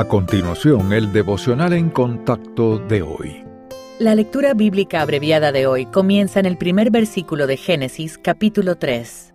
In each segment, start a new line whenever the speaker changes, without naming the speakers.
A continuación, el devocional en contacto de hoy.
La lectura bíblica abreviada de hoy comienza en el primer versículo de Génesis capítulo 3.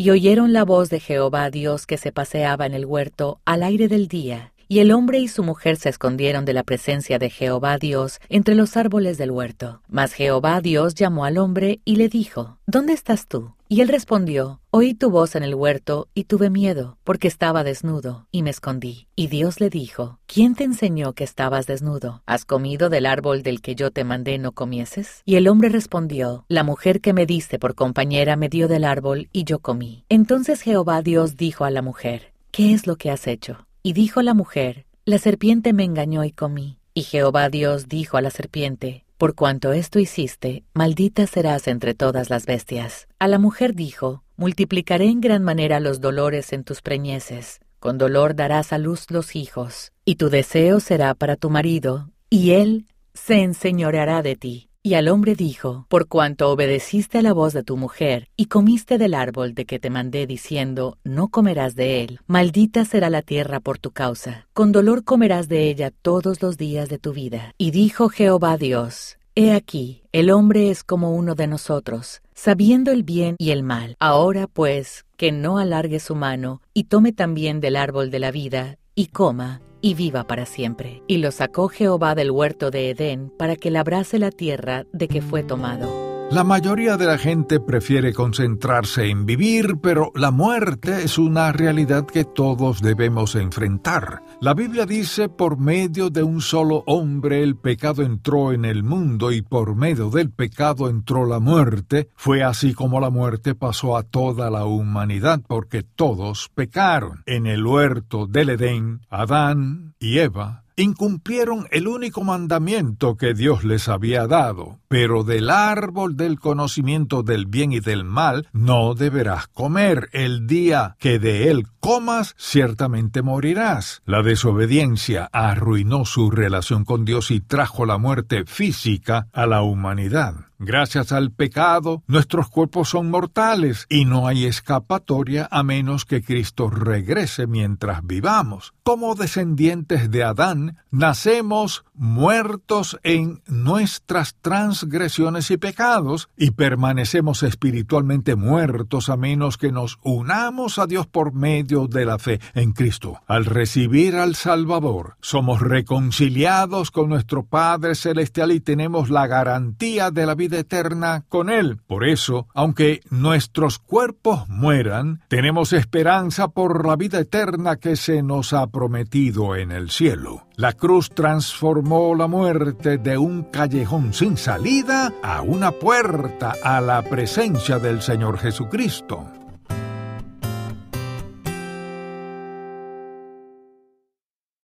Y oyeron la voz de Jehová Dios que se paseaba en el huerto al aire del día, y el hombre y su mujer se escondieron de la presencia de Jehová Dios entre los árboles del huerto. Mas Jehová Dios llamó al hombre y le dijo, ¿Dónde estás tú? Y él respondió, Oí tu voz en el huerto y tuve miedo, porque estaba desnudo, y me escondí. Y Dios le dijo, ¿quién te enseñó que estabas desnudo? ¿Has comido del árbol del que yo te mandé no comieses? Y el hombre respondió, La mujer que me diste por compañera me dio del árbol y yo comí. Entonces Jehová Dios dijo a la mujer, ¿qué es lo que has hecho? Y dijo la mujer, La serpiente me engañó y comí. Y Jehová Dios dijo a la serpiente, Por cuanto esto hiciste, maldita serás entre todas las bestias. A la mujer dijo, Multiplicaré en gran manera los dolores en tus preñeces. Con dolor darás a luz los hijos, y tu deseo será para tu marido, y él se enseñoreará de ti. Y al hombre dijo, Por cuanto obedeciste a la voz de tu mujer, y comiste del árbol de que te mandé diciendo, No comerás de él, maldita será la tierra por tu causa, con dolor comerás de ella todos los días de tu vida. Y dijo Jehová Dios, He aquí, el hombre es como uno de nosotros, sabiendo el bien y el mal. Ahora pues, que no alargue su mano, y tome también del árbol de la vida, y coma, y viva para siempre. Y lo sacó Jehová del huerto de Edén para que labrase la tierra de que fue tomado.
La mayoría de la gente prefiere concentrarse en vivir, pero la muerte es una realidad que todos debemos enfrentar. La Biblia dice, por medio de un solo hombre el pecado entró en el mundo y por medio del pecado entró la muerte. Fue así como la muerte pasó a toda la humanidad porque todos pecaron. En el huerto del Edén, Adán y Eva incumplieron el único mandamiento que Dios les había dado, pero del árbol del conocimiento del bien y del mal no deberás comer. El día que de él ciertamente morirás. La desobediencia arruinó su relación con Dios y trajo la muerte física a la humanidad. Gracias al pecado, nuestros cuerpos son mortales y no hay escapatoria a menos que Cristo regrese mientras vivamos. Como descendientes de Adán, nacemos muertos en nuestras transgresiones y pecados y permanecemos espiritualmente muertos a menos que nos unamos a Dios por medio de la fe en Cristo. Al recibir al Salvador, somos reconciliados con nuestro Padre Celestial y tenemos la garantía de la vida eterna con Él. Por eso, aunque nuestros cuerpos mueran, tenemos esperanza por la vida eterna que se nos ha prometido en el cielo. La cruz transformó la muerte de un callejón sin salida a una puerta a la presencia del Señor Jesucristo.